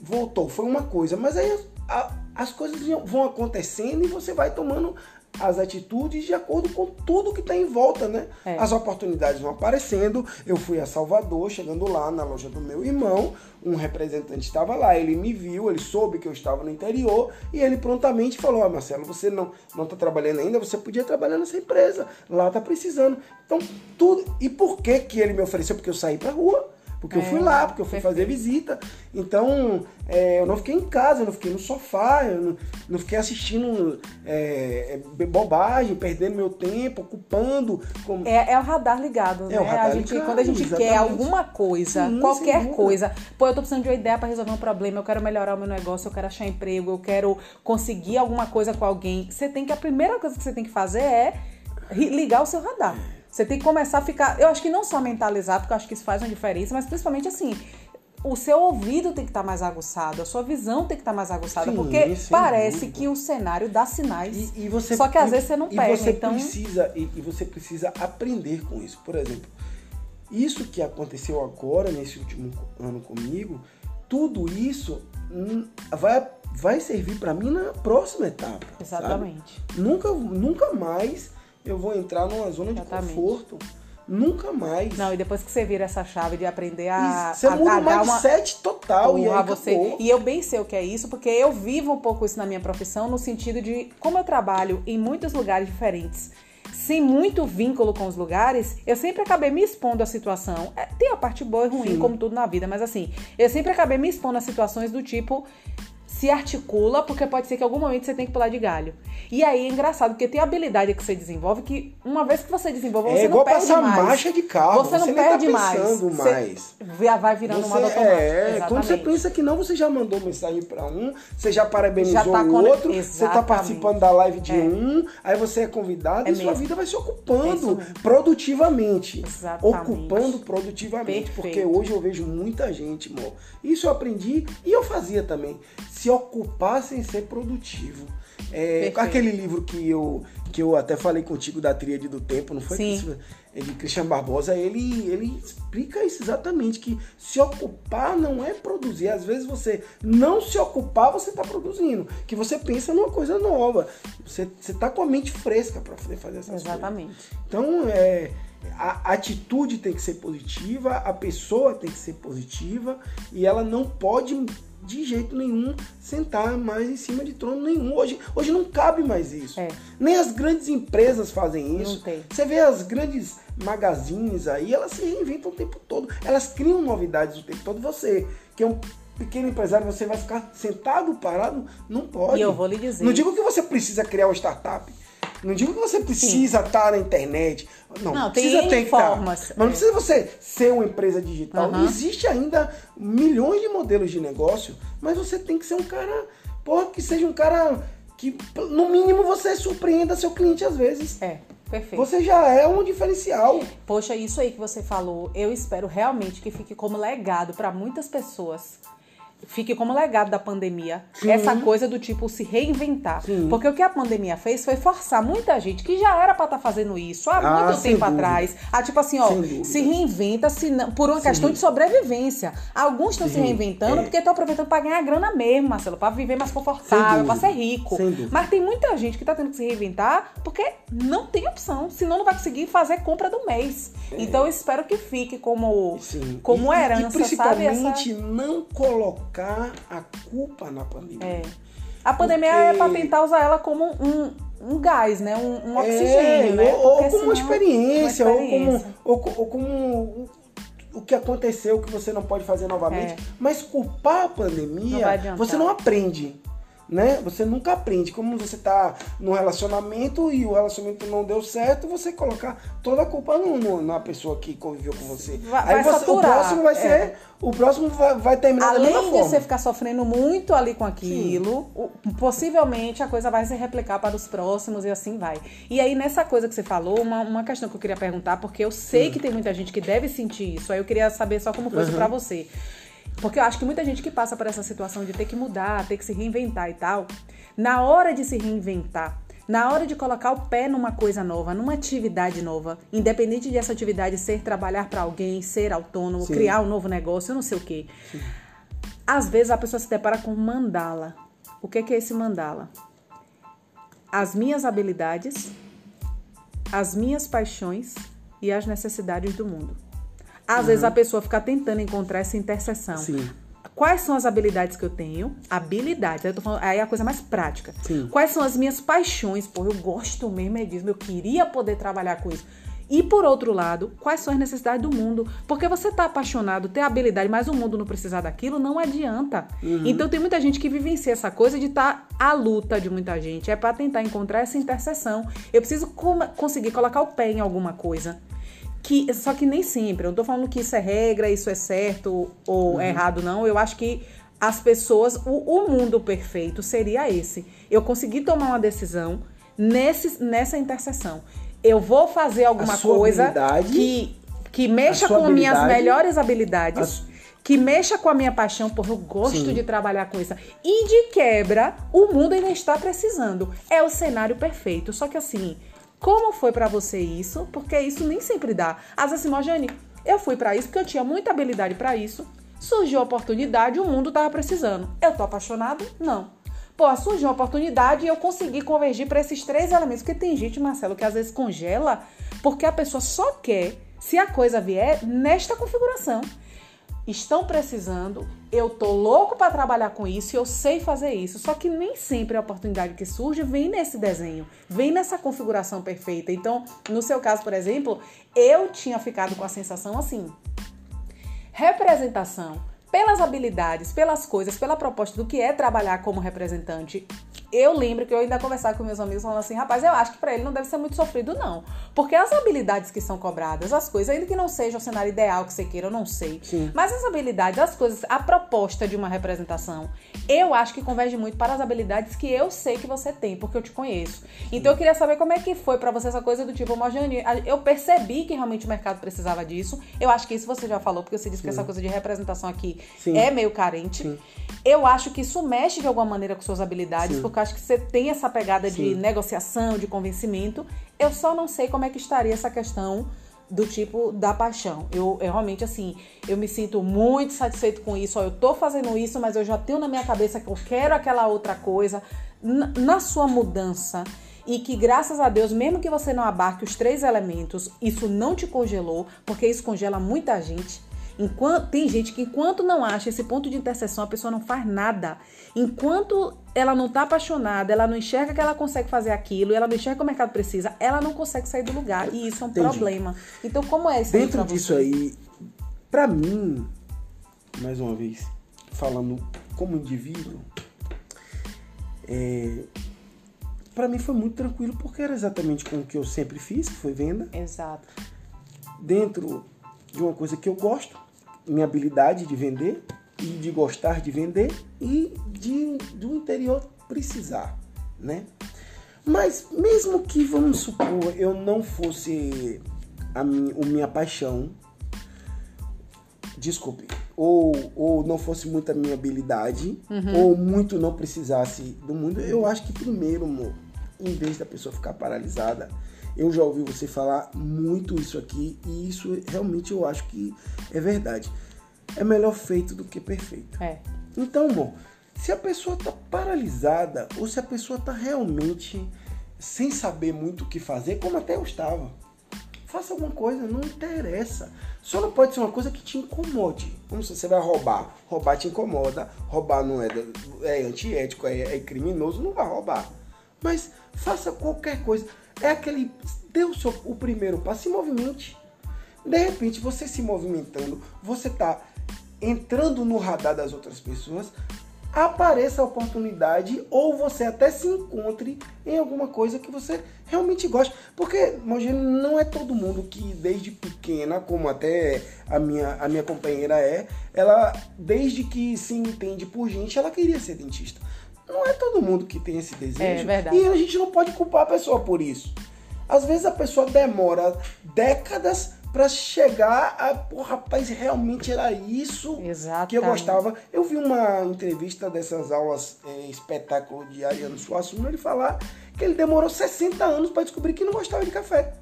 voltou, foi uma coisa. Mas aí a, as coisas vão acontecendo e você vai tomando as atitudes de acordo com tudo que está em volta, né? É. As oportunidades vão aparecendo. Eu fui a Salvador, chegando lá na loja do meu irmão, um representante estava lá, ele me viu, ele soube que eu estava no interior e ele prontamente falou: ah, Marcelo, você não não está trabalhando ainda, você podia trabalhar nessa empresa, lá está precisando. Então tudo. E por que que ele me ofereceu? Porque eu saí para rua. Porque é, eu fui lá, porque eu fui fazer visita. Então, é, eu não fiquei em casa, eu não fiquei no sofá, eu não, não fiquei assistindo é, é bobagem, perdendo meu tempo, ocupando. Como... É, é o radar ligado, é né? O radar a gente, ligado, quando a gente exatamente. quer alguma coisa, Sim, qualquer coisa, pô, eu tô precisando de uma ideia para resolver um problema, eu quero melhorar o meu negócio, eu quero achar emprego, eu quero conseguir alguma coisa com alguém. Você tem que, a primeira coisa que você tem que fazer é ligar o seu radar. Você tem que começar a ficar. Eu acho que não só mentalizar, porque eu acho que isso faz uma diferença, mas principalmente assim. O seu ouvido tem que estar tá mais aguçado, a sua visão tem que estar tá mais aguçada, sim, porque parece que o cenário dá sinais. E, e você, só que às vezes você não pega. E você então... precisa e, e você precisa aprender com isso. Por exemplo, isso que aconteceu agora nesse último ano comigo, tudo isso vai vai servir para mim na próxima etapa. Exatamente. Sabe? Nunca nunca mais eu vou entrar numa zona Exatamente. de conforto. Nunca mais. Não, e depois que você vira essa chave de aprender a. Isso, você a, muda a o mindset uma... total. e, aí você... e eu bem sei o que é isso, porque eu vivo um pouco isso na minha profissão, no sentido de, como eu trabalho em muitos lugares diferentes, sem muito vínculo com os lugares, eu sempre acabei me expondo à situação. É, tem a parte boa e ruim, Sim. como tudo na vida, mas assim, eu sempre acabei me expondo a situações do tipo se articula, porque pode ser que em algum momento você tenha que pular de galho. E aí é engraçado, porque tem habilidade que você desenvolve que uma vez que você desenvolve, é você não perde passar mais. marcha de carro, você, você não perde tá mais. mais. Você vai virando você, uma automática. É, Exatamente. quando você pensa que não, você já mandou mensagem para um, você já parabenizou já tá o outro, Exatamente. você tá participando da live de é. um, aí você é convidado é e mesmo. sua vida vai se ocupando é produtivamente. Exatamente. Ocupando produtivamente, Perfeito. porque hoje eu vejo muita gente, amor. Isso eu aprendi e eu fazia também se ocupar sem ser produtivo. É, aquele livro que eu, que eu até falei contigo da Tríade do Tempo, não foi? Sim. É de Christian Barbosa, ele, ele explica isso exatamente, que se ocupar não é produzir. Às vezes você não se ocupar, você está produzindo. Que você pensa numa coisa nova. Você está com a mente fresca para poder fazer essas exatamente. coisas. Exatamente. Então, é, a atitude tem que ser positiva, a pessoa tem que ser positiva e ela não pode de jeito nenhum sentar mais em cima de trono nenhum. Hoje, hoje não cabe mais isso. É. Nem as grandes empresas fazem isso. Você vê as grandes magazines aí, elas se reinventam o tempo todo. Elas criam novidades o tempo todo. Você, que é um pequeno empresário, você vai ficar sentado, parado? Não pode. E eu vou lhe dizer. Não digo que você precisa criar uma startup. Não digo que você precisa Sim. estar na internet. Não, não precisa ter formas. Mas não precisa você ser uma empresa digital. Uhum. Existe ainda milhões de modelos de negócio, mas você tem que ser um cara, porra, que seja um cara que, no mínimo, você surpreenda seu cliente às vezes. É. Perfeito. Você já é um diferencial. Poxa, isso aí que você falou, eu espero realmente que fique como legado para muitas pessoas fique como legado da pandemia Sim. essa coisa do tipo se reinventar. Sim. Porque o que a pandemia fez foi forçar muita gente que já era para estar tá fazendo isso há ah, muito tempo dúvida. atrás. A tipo assim, ó, se reinventa se não, por uma Sim. questão de sobrevivência. Alguns estão se reinventando é. porque estão aproveitando para ganhar grana mesmo, Marcelo, para viver mais confortável, para ser rico. Mas tem muita gente que tá tendo que se reinventar porque não tem opção, senão não vai conseguir fazer compra do mês. É. Então eu espero que fique como como e, herança, e principalmente sabe? Essa... não colocar colocar a culpa na pandemia. É. A pandemia Porque... é para tentar usar ela como um, um gás, né? Um, um oxigênio, é, né? Ou, ou como uma experiência, uma experiência, ou como, ou, ou como o que aconteceu que você não pode fazer novamente. É. Mas culpar a pandemia, não você não aprende né? Você nunca aprende. Como você tá num relacionamento e o relacionamento não deu certo, você colocar toda a culpa no, no na pessoa que conviveu com você. Vai, Aí vai você, o próximo vai ser. É. O próximo vai, vai terminar Além da de você ficar sofrendo muito ali com aquilo, o, possivelmente a coisa vai se replicar para os próximos e assim vai. E aí, nessa coisa que você falou, uma, uma questão que eu queria perguntar, porque eu sei hum. que tem muita gente que deve sentir isso. Aí eu queria saber só como foi uhum. isso pra você. Porque eu acho que muita gente que passa por essa situação de ter que mudar, ter que se reinventar e tal, na hora de se reinventar, na hora de colocar o pé numa coisa nova, numa atividade nova, independente de essa atividade ser trabalhar para alguém, ser autônomo, Sim. criar um novo negócio, não sei o quê. Sim. Às vezes a pessoa se depara com mandala. O que é, que é esse mandala? As minhas habilidades, as minhas paixões e as necessidades do mundo. Às uhum. vezes a pessoa fica tentando encontrar essa interseção. Sim. Quais são as habilidades que eu tenho? Habilidades. Aí, eu tô falando, aí é a coisa mais prática. Sim. Quais são as minhas paixões? Pô, eu gosto mesmo é disso. Eu queria poder trabalhar com isso. E por outro lado, quais são as necessidades do mundo? Porque você tá apaixonado, ter habilidade, mas o mundo não precisar daquilo, não adianta. Uhum. Então tem muita gente que vivencia essa coisa de estar tá à luta de muita gente. É para tentar encontrar essa interseção. Eu preciso conseguir colocar o pé em alguma coisa. Que, só que nem sempre. Eu não tô falando que isso é regra, isso é certo ou uhum. errado, não. Eu acho que as pessoas, o, o mundo perfeito seria esse. Eu conseguir tomar uma decisão nesse, nessa interseção eu vou fazer alguma coisa que, que mexa com minhas melhores habilidades. Que mexa com a minha paixão, porque eu gosto Sim. de trabalhar com isso. E de quebra, o mundo ainda está precisando. É o cenário perfeito. Só que assim, como foi para você isso? Porque isso nem sempre dá. Às vezes, Mojane, eu fui para isso porque eu tinha muita habilidade para isso. Surgiu a oportunidade, o mundo tava precisando. Eu tô apaixonado? Não. Pô, surgiu uma oportunidade e eu consegui convergir para esses três elementos. Porque tem gente, Marcelo, que às vezes congela porque a pessoa só quer, se a coisa vier, nesta configuração. Estão precisando, eu tô louco para trabalhar com isso e eu sei fazer isso. Só que nem sempre a oportunidade que surge vem nesse desenho, vem nessa configuração perfeita. Então, no seu caso, por exemplo, eu tinha ficado com a sensação assim: representação pelas habilidades, pelas coisas, pela proposta do que é trabalhar como representante, eu lembro que eu ainda conversava com meus amigos falando assim, rapaz, eu acho que para ele não deve ser muito sofrido, não. Porque as habilidades que são cobradas, as coisas, ainda que não seja o cenário ideal que você queira, eu não sei. Sim. Mas as habilidades, as coisas, a proposta de uma representação, eu acho que converge muito para as habilidades que eu sei que você tem, porque eu te conheço. Então eu queria saber como é que foi para você essa coisa do tipo, Mojane, eu percebi que realmente o mercado precisava disso. Eu acho que isso você já falou, porque você disse Sim. que essa coisa de representação aqui Sim. é meio carente. Eu acho que isso mexe de alguma maneira com suas habilidades, porque eu acho que você tem essa pegada Sim. de negociação, de convencimento. Eu só não sei como é que estaria essa questão do tipo da paixão. Eu, eu, realmente, assim, eu me sinto muito satisfeito com isso. Ó, eu tô fazendo isso, mas eu já tenho na minha cabeça que eu quero aquela outra coisa. Na, na sua mudança, e que graças a Deus, mesmo que você não abarque os três elementos, isso não te congelou, porque isso congela muita gente. Enquanto, tem gente que enquanto não acha esse ponto de interseção, a pessoa não faz nada. Enquanto ela não está apaixonada, ela não enxerga que ela consegue fazer aquilo, ela não enxerga que o mercado precisa, ela não consegue sair do lugar. E isso é um Entendi. problema. Então, como é isso Dentro disso você? aí, para mim, mais uma vez, falando como indivíduo, é, para mim foi muito tranquilo porque era exatamente com o que eu sempre fiz, que foi venda. Exato. Dentro de uma coisa que eu gosto, minha habilidade de vender e de gostar de vender e de do interior precisar, né? Mas mesmo que vamos supor eu não fosse a minha, a minha paixão, desculpe, ou, ou não fosse muito a minha habilidade, uhum. ou muito não precisasse do mundo, eu acho que primeiro, amor, em vez da pessoa ficar paralisada, eu já ouvi você falar muito isso aqui e isso realmente eu acho que é verdade. É melhor feito do que perfeito. É. Então, bom, se a pessoa está paralisada ou se a pessoa está realmente sem saber muito o que fazer, como até eu estava, faça alguma coisa, não interessa. Só não pode ser uma coisa que te incomode. Como se você vai roubar, roubar te incomoda, roubar não é, é antiético, é, é criminoso, não vai roubar. Mas faça qualquer coisa é aquele. Dê o, seu, o primeiro passo, se movimente. De repente, você se movimentando, você está entrando no radar das outras pessoas, apareça a oportunidade ou você até se encontre em alguma coisa que você realmente gosta. Porque, imagina, não é todo mundo que desde pequena, como até a minha, a minha companheira é, ela, desde que se entende por gente, ela queria ser dentista. Não é todo mundo que tem esse desejo. É verdade. E a gente não pode culpar a pessoa por isso. Às vezes a pessoa demora décadas para chegar a, pô, rapaz, realmente era isso Exatamente. que eu gostava. Eu vi uma entrevista dessas aulas é, espetáculo de Ariano Suassuna, ele falar que ele demorou 60 anos para descobrir que não gostava de café.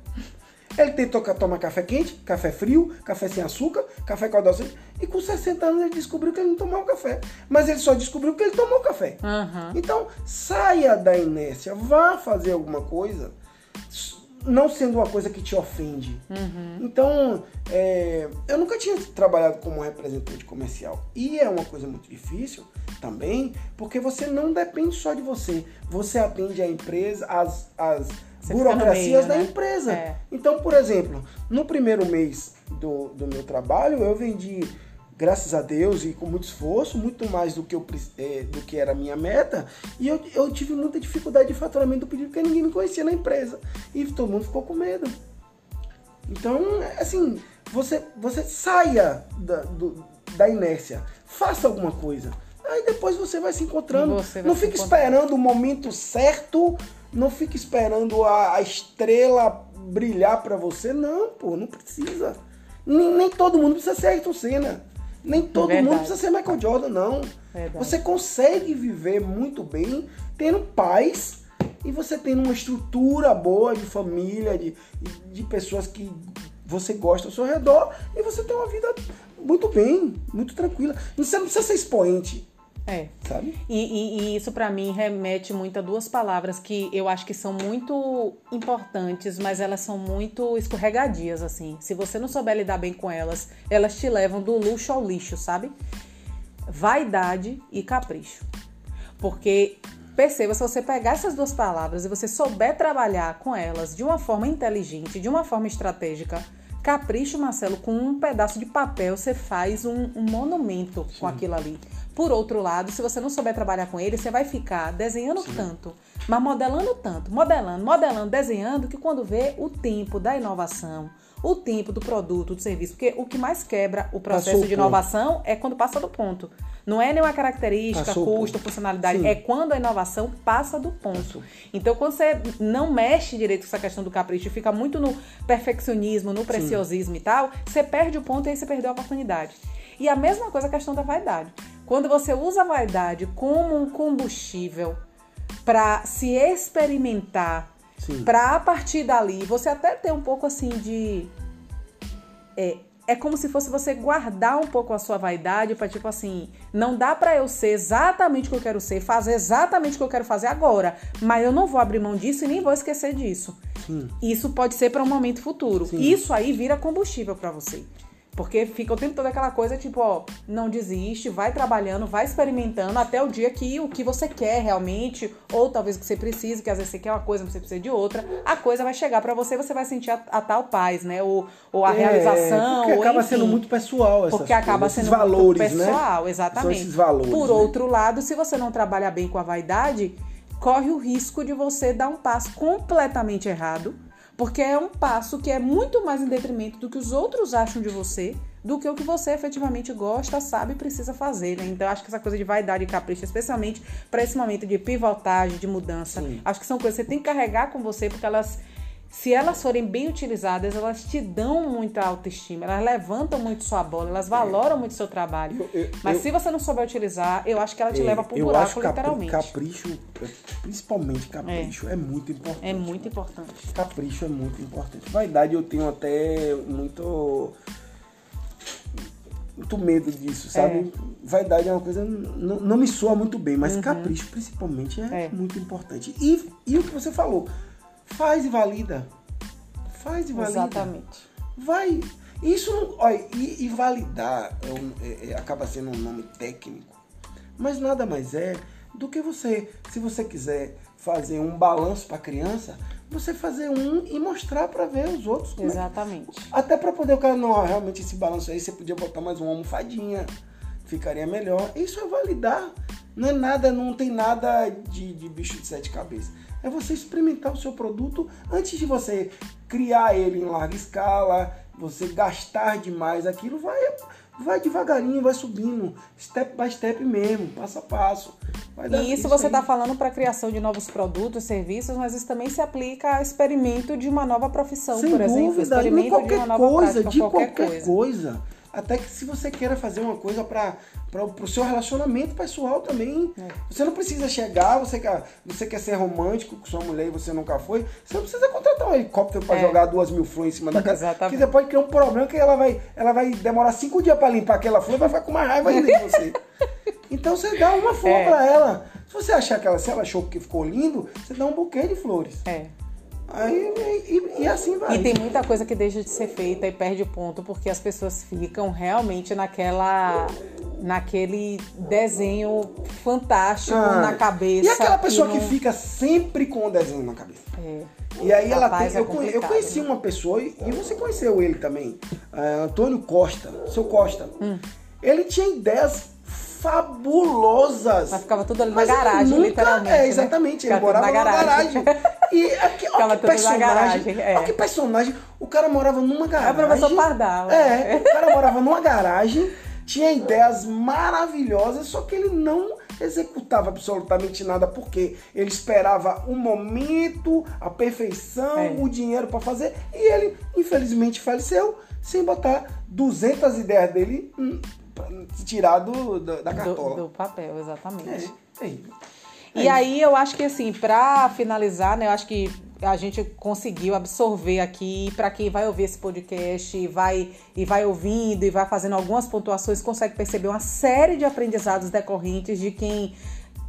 Ele tentou tomar café quente, café frio, café sem açúcar, café com adoçante. E com 60 anos ele descobriu que ele não tomava café. Mas ele só descobriu que ele tomou café. Uhum. Então, saia da inércia, vá fazer alguma coisa, não sendo uma coisa que te ofende. Uhum. Então, é, eu nunca tinha trabalhado como representante comercial. E é uma coisa muito difícil também, porque você não depende só de você. Você atende a empresa, as, as burocracias meio, da né? empresa. É. Então, por exemplo, no primeiro mês do, do meu trabalho, eu vendi, graças a Deus e com muito esforço, muito mais do que, eu, é, do que era a minha meta. E eu, eu tive muita dificuldade de faturamento do pedido, porque ninguém me conhecia na empresa. E todo mundo ficou com medo. Então, assim, você, você saia da, do, da inércia, faça alguma coisa. Aí depois você vai se encontrando. Vai não fique esperando o momento certo não fique esperando a, a estrela brilhar para você. Não, pô, não precisa. Nem, nem, todo mundo precisa ser Ayrton Senna. Nem todo Verdade. mundo precisa ser Michael Jordan, não. Verdade. Você consegue viver muito bem tendo paz e você tendo uma estrutura boa de família, de, de pessoas que você gosta ao seu redor e você tem uma vida muito bem, muito tranquila. Você não precisa ser expoente. É. Sabe? E, e, e isso para mim remete muito a duas palavras que eu acho que são muito importantes, mas elas são muito escorregadias, assim. Se você não souber lidar bem com elas, elas te levam do luxo ao lixo, sabe? Vaidade e capricho. Porque perceba, se você pegar essas duas palavras e você souber trabalhar com elas de uma forma inteligente, de uma forma estratégica, capricho, Marcelo, com um pedaço de papel você faz um, um monumento Sim. com aquilo ali. Por outro lado, se você não souber trabalhar com ele, você vai ficar desenhando Sim. tanto, mas modelando tanto, modelando, modelando, desenhando, que quando vê o tempo da inovação, o tempo do produto, do serviço, porque o que mais quebra o processo de inovação é quando passa do ponto. Não é nenhuma característica, Passou custo, funcionalidade, Sim. é quando a inovação passa do ponto. Então, quando você não mexe direito com essa questão do capricho, fica muito no perfeccionismo, no preciosismo Sim. e tal, você perde o ponto e aí você perdeu a oportunidade. E a mesma coisa a questão da vaidade. Quando você usa a vaidade como um combustível para se experimentar, para a partir dali você até ter um pouco assim de. É, é como se fosse você guardar um pouco a sua vaidade para tipo assim, não dá para eu ser exatamente o que eu quero ser, fazer exatamente o que eu quero fazer agora, mas eu não vou abrir mão disso e nem vou esquecer disso. Sim. Isso pode ser para um momento futuro. Sim. Isso aí vira combustível para você. Porque fica o tempo todo aquela coisa, tipo, ó, não desiste, vai trabalhando, vai experimentando até o dia que o que você quer realmente, ou talvez o que você precise, que às vezes você quer uma coisa, você precisa de outra, a coisa vai chegar para você, você vai sentir a, a, tal paz, né? Ou, ou a é, realização. Porque acaba enfim, sendo muito pessoal Porque acaba coisas, sendo valores, muito né? pessoal, né? exatamente. São esses valores, Por né? outro lado, se você não trabalha bem com a vaidade, corre o risco de você dar um passo completamente errado, porque é um passo que é muito mais em detrimento do que os outros acham de você do que o que você efetivamente gosta, sabe e precisa fazer, né? Então, acho que essa coisa de vaidade e capricho, especialmente para esse momento de pivotagem, de mudança, Sim. acho que são coisas que você tem que carregar com você, porque elas se elas forem bem utilizadas, elas te dão muita autoestima, elas levantam muito sua bola, elas valoram muito seu trabalho. Eu, eu, Mas eu, se você não souber utilizar, eu acho que ela te é, leva pro buraco, literalmente. Capricho, principalmente capricho, é. é. muito importante. É muito importante. Capricho é muito importante. Vaidade eu tenho até muito muito medo disso, sabe? É. Vaidade é uma coisa não, não me soa muito bem, mas uhum. capricho principalmente é, é, muito importante. E, e o que você falou, faz e valida. Faz e valida. Exatamente. Vai. Isso, olha, e, e validar é um, é, é, acaba sendo um nome técnico, mas nada mais é do que você, se você quiser fazer um balanço para criança, você fazer um e mostrar para ver os outros. É Exatamente. É. Até para poder o cara, não, realmente esse balanço aí você podia botar mais uma almofadinha, ficaria melhor. Isso é validar. Não é nada, não tem nada de, de bicho de sete cabeças. É você experimentar o seu produto antes de você criar ele em larga escala, você gastar demais aquilo, vai vai devagarinho, vai subindo, step by step mesmo, passo a passo. e isso você está falando para a criação de novos produtos, serviços, mas isso também se aplica ao experimento de uma nova profissão, Sem por exemplo, experimento de uma nova coisa, prática, de qualquer, qualquer coisa. coisa. Até que se você queira fazer uma coisa para o seu relacionamento pessoal também. É. Você não precisa chegar, você quer, você quer ser romântico com sua mulher e você nunca foi. Você não precisa contratar um helicóptero para é. jogar duas mil flores em cima da casa. Exatamente. Que depois cria um problema que ela vai, ela vai demorar cinco dias para limpar aquela flor e vai ficar com mais raiva ainda de você. Então você dá uma flor é. para ela. Se você achar que ela, se ela achou que ficou lindo, você dá um buquê de flores. É. Aí, e, e, assim vai. E tem muita coisa que deixa de ser feita e perde ponto porque as pessoas ficam realmente naquela naquele desenho fantástico ah, na cabeça. E aquela pessoa que, não... que, fica sempre com o desenho na cabeça. É. E aí ela tem. É eu, eu, conheci né? uma pessoa, e, e você conheceu ele também, uh, Antônio Costa, seu Costa. Hum. Ele tinha ideias fabulosas. Mas ficava tudo ali na garagem, nunca, literalmente. É, né? exatamente. Né? Ele morava na garagem. Na garagem. E aqui, olha que personagem. Garagem, é. Que personagem. O cara morava numa garagem. É o professor Pardal. É, o cara morava numa garagem, tinha ideias maravilhosas, só que ele não executava absolutamente nada porque ele esperava o momento, a perfeição, é. o dinheiro para fazer e ele infelizmente faleceu sem botar 200 ideias dele hum, tirar do, do da cartola. Do, do papel, exatamente. É, é. É e aí eu acho que assim, para finalizar, né, eu acho que a gente conseguiu absorver aqui para quem vai ouvir esse podcast e vai e vai ouvindo e vai fazendo algumas pontuações, consegue perceber uma série de aprendizados decorrentes de quem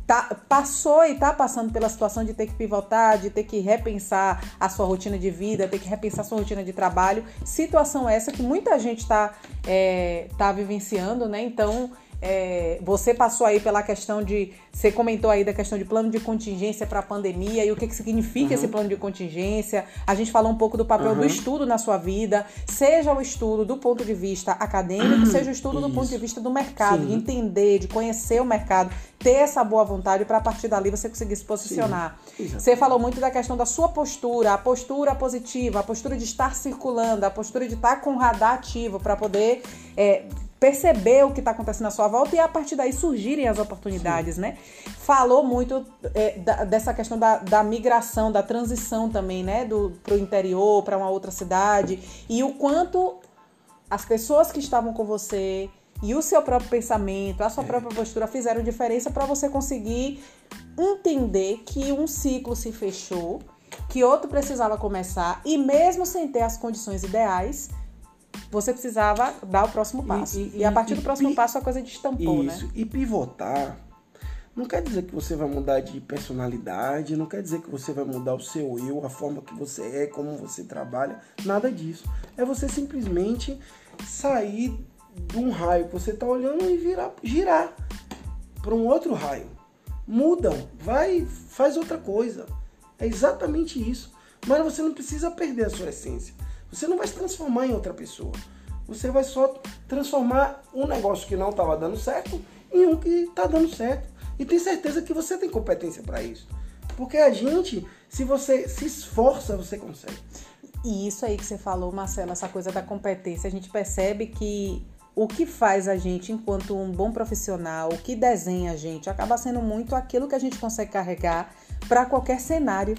tá, passou e está passando pela situação de ter que pivotar, de ter que repensar a sua rotina de vida, ter que repensar a sua rotina de trabalho. Situação essa que muita gente está é, tá vivenciando, né? Então, é, você passou aí pela questão de. Você comentou aí da questão de plano de contingência para a pandemia e o que, que significa uhum. esse plano de contingência. A gente falou um pouco do papel uhum. do estudo na sua vida, seja o estudo do ponto de vista acadêmico, uhum. seja o estudo Isso. do ponto de vista do mercado, Sim. de entender, de conhecer o mercado, ter essa boa vontade para a partir dali você conseguir se posicionar. Você falou muito da questão da sua postura, a postura positiva, a postura de estar circulando, a postura de estar com o radar ativo para poder. É, perceber o que está acontecendo na sua volta e a partir daí surgirem as oportunidades, Sim. né? Falou muito é, da, dessa questão da, da, migração, da transição também, né? Do, pro interior, para uma outra cidade e o quanto as pessoas que estavam com você e o seu próprio pensamento, a sua é. própria postura fizeram diferença para você conseguir entender que um ciclo se fechou, que outro precisava começar e mesmo sem ter as condições ideais, você precisava dar o próximo passo. E, e, e a partir e, do próximo passo a coisa destampou, né? isso. né? E pivotar não quer dizer que você vai mudar de personalidade, não quer dizer que você vai mudar o seu eu, a forma que você é, como você trabalha, nada disso. É você simplesmente sair de um raio que você está olhando e virar, girar para um outro raio. Muda, vai, faz outra coisa. É exatamente isso. Mas você não precisa perder a sua essência. Você não vai se transformar em outra pessoa. Você vai só transformar um negócio que não estava dando certo em um que está dando certo. E tem certeza que você tem competência para isso. Porque a gente, se você se esforça, você consegue. E isso aí que você falou, Marcelo, essa coisa da competência, a gente percebe que o que faz a gente enquanto um bom profissional, o que desenha a gente, acaba sendo muito aquilo que a gente consegue carregar para qualquer cenário.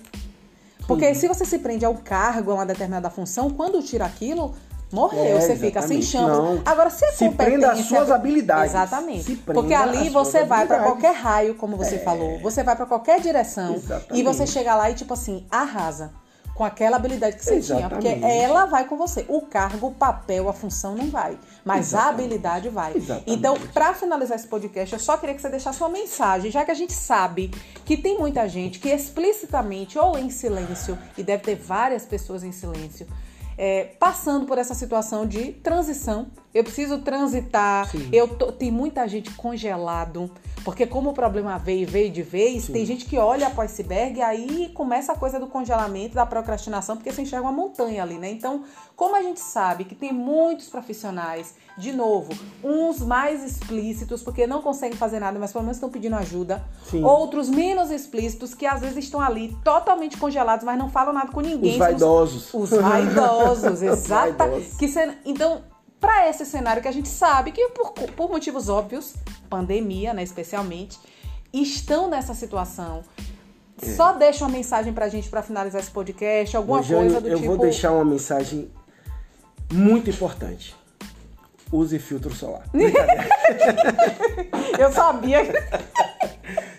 Porque se você se prende a um cargo, a uma determinada função, quando tira aquilo, morreu, é, você fica sem chão. Agora, se é se prenda às suas habilidades. Exatamente. Porque ali você vai para qualquer raio, como você é. falou, você vai para qualquer direção exatamente. e você chega lá e tipo assim, arrasa com aquela habilidade que você Exatamente. tinha. Porque ela vai com você. O cargo, o papel, a função não vai. Mas Exatamente. a habilidade vai. Exatamente. Então, para finalizar esse podcast, eu só queria que você deixasse uma mensagem, já que a gente sabe que tem muita gente que explicitamente ou em silêncio, e deve ter várias pessoas em silêncio, é, passando por essa situação de transição. Eu preciso transitar. Eu tô, tem muita gente congelado. Porque como o problema veio e veio de vez, Sim. tem gente que olha para o iceberg e aí começa a coisa do congelamento, da procrastinação, porque você enxerga uma montanha ali, né? Então, como a gente sabe que tem muitos profissionais, de novo, uns mais explícitos, porque não conseguem fazer nada, mas pelo menos estão pedindo ajuda. Sim. Outros menos explícitos, que às vezes estão ali totalmente congelados, mas não falam nada com ninguém. Os vaidosos. Os, os vaidosos, exato. Que então, para esse cenário que a gente sabe que por, por motivos óbvios, pandemia, né, especialmente, estão nessa situação. É. Só deixa uma mensagem pra gente para finalizar esse podcast, alguma coisa do eu tipo. Eu vou deixar uma mensagem muito importante. use filtro solar. eu sabia.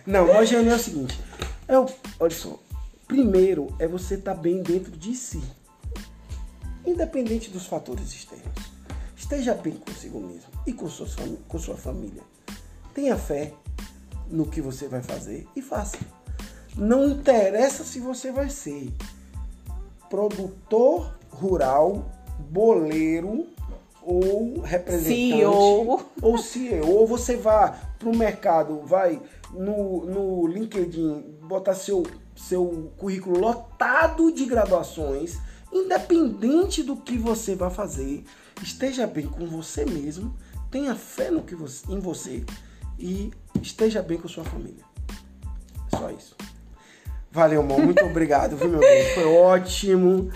Não, mas é o seguinte. É o, olha só. Primeiro é você estar tá bem dentro de si. Independente dos fatores externos. Esteja bem consigo mesmo e com sua, com sua família. Tenha fé no que você vai fazer e faça. Não interessa se você vai ser produtor rural, boleiro ou representante CEO. ou CEO, ou você vai para o mercado, vai no, no LinkedIn botar seu, seu currículo lotado de graduações, independente do que você vai fazer, esteja bem com você mesmo, tenha fé no que você, em você e esteja bem com sua família. É só isso. Valeu, amor. Muito obrigado, viu, meu bem? Foi ótimo.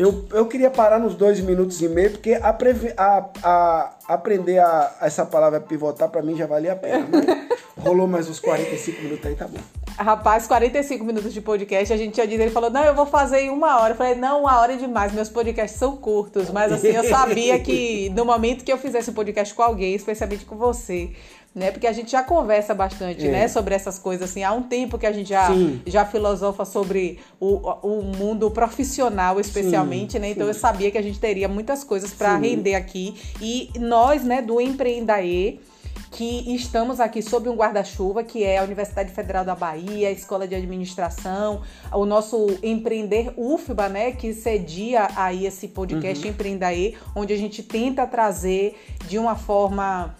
Eu, eu queria parar nos dois minutos e meio, porque a, a, a aprender a, essa palavra pivotar para mim já valia a pena. Né? Rolou mais uns 45 minutos aí, tá bom. Rapaz, 45 minutos de podcast, a gente tinha dito, ele falou, não, eu vou fazer em uma hora. Eu falei, não, uma hora é demais, meus podcasts são curtos. Mas assim, eu sabia que no momento que eu fizesse um podcast com alguém, especialmente com você, né? Porque a gente já conversa bastante, é. né? Sobre essas coisas, assim. Há um tempo que a gente já, já filosofa sobre o, o mundo profissional, especialmente, sim, né? Então sim. eu sabia que a gente teria muitas coisas para render aqui. E nós, né, do Empreendaê, que estamos aqui sob um guarda-chuva, que é a Universidade Federal da Bahia, a Escola de Administração, o nosso Empreender UFBA, né, que cedia aí esse podcast uhum. Empreendaê, onde a gente tenta trazer de uma forma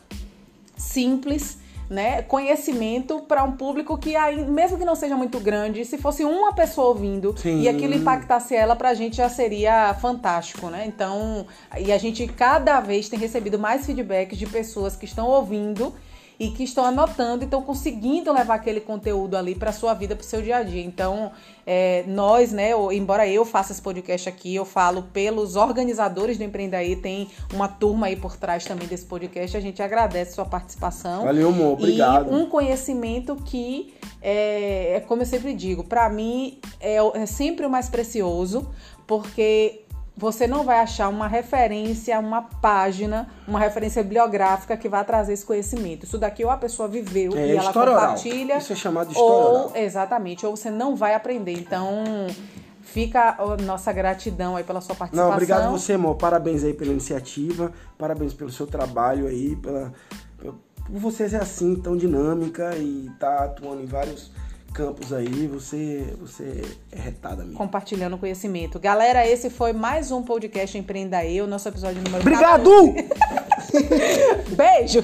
simples, né, conhecimento para um público que, aí, mesmo que não seja muito grande, se fosse uma pessoa ouvindo Sim. e aquilo impactasse ela, para a gente já seria fantástico, né? Então, e a gente cada vez tem recebido mais feedbacks de pessoas que estão ouvindo e que estão anotando e estão conseguindo levar aquele conteúdo ali para sua vida, para o seu dia a dia. Então, é, nós, né, embora eu faça esse podcast aqui, eu falo pelos organizadores do Empreendaí, tem uma turma aí por trás também desse podcast. A gente agradece sua participação. Valeu, amor, obrigado. E um conhecimento que, é, é como eu sempre digo, para mim é, é sempre o mais precioso, porque você não vai achar uma referência, uma página, uma referência bibliográfica que vai trazer esse conhecimento. Isso daqui ou a pessoa viveu é, e ela compartilha. Oral. Isso é chamado de história ou, oral. Exatamente, ou você não vai aprender. Então, fica a nossa gratidão aí pela sua participação. Não, obrigado você, amor. Parabéns aí pela iniciativa, parabéns pelo seu trabalho aí, pela, por você ser assim, tão dinâmica e tá atuando em vários campos aí, você, você é retada mesmo. Compartilhando conhecimento. Galera, esse foi mais um podcast Empreenda Eu, nosso episódio número Obrigado! Beijo!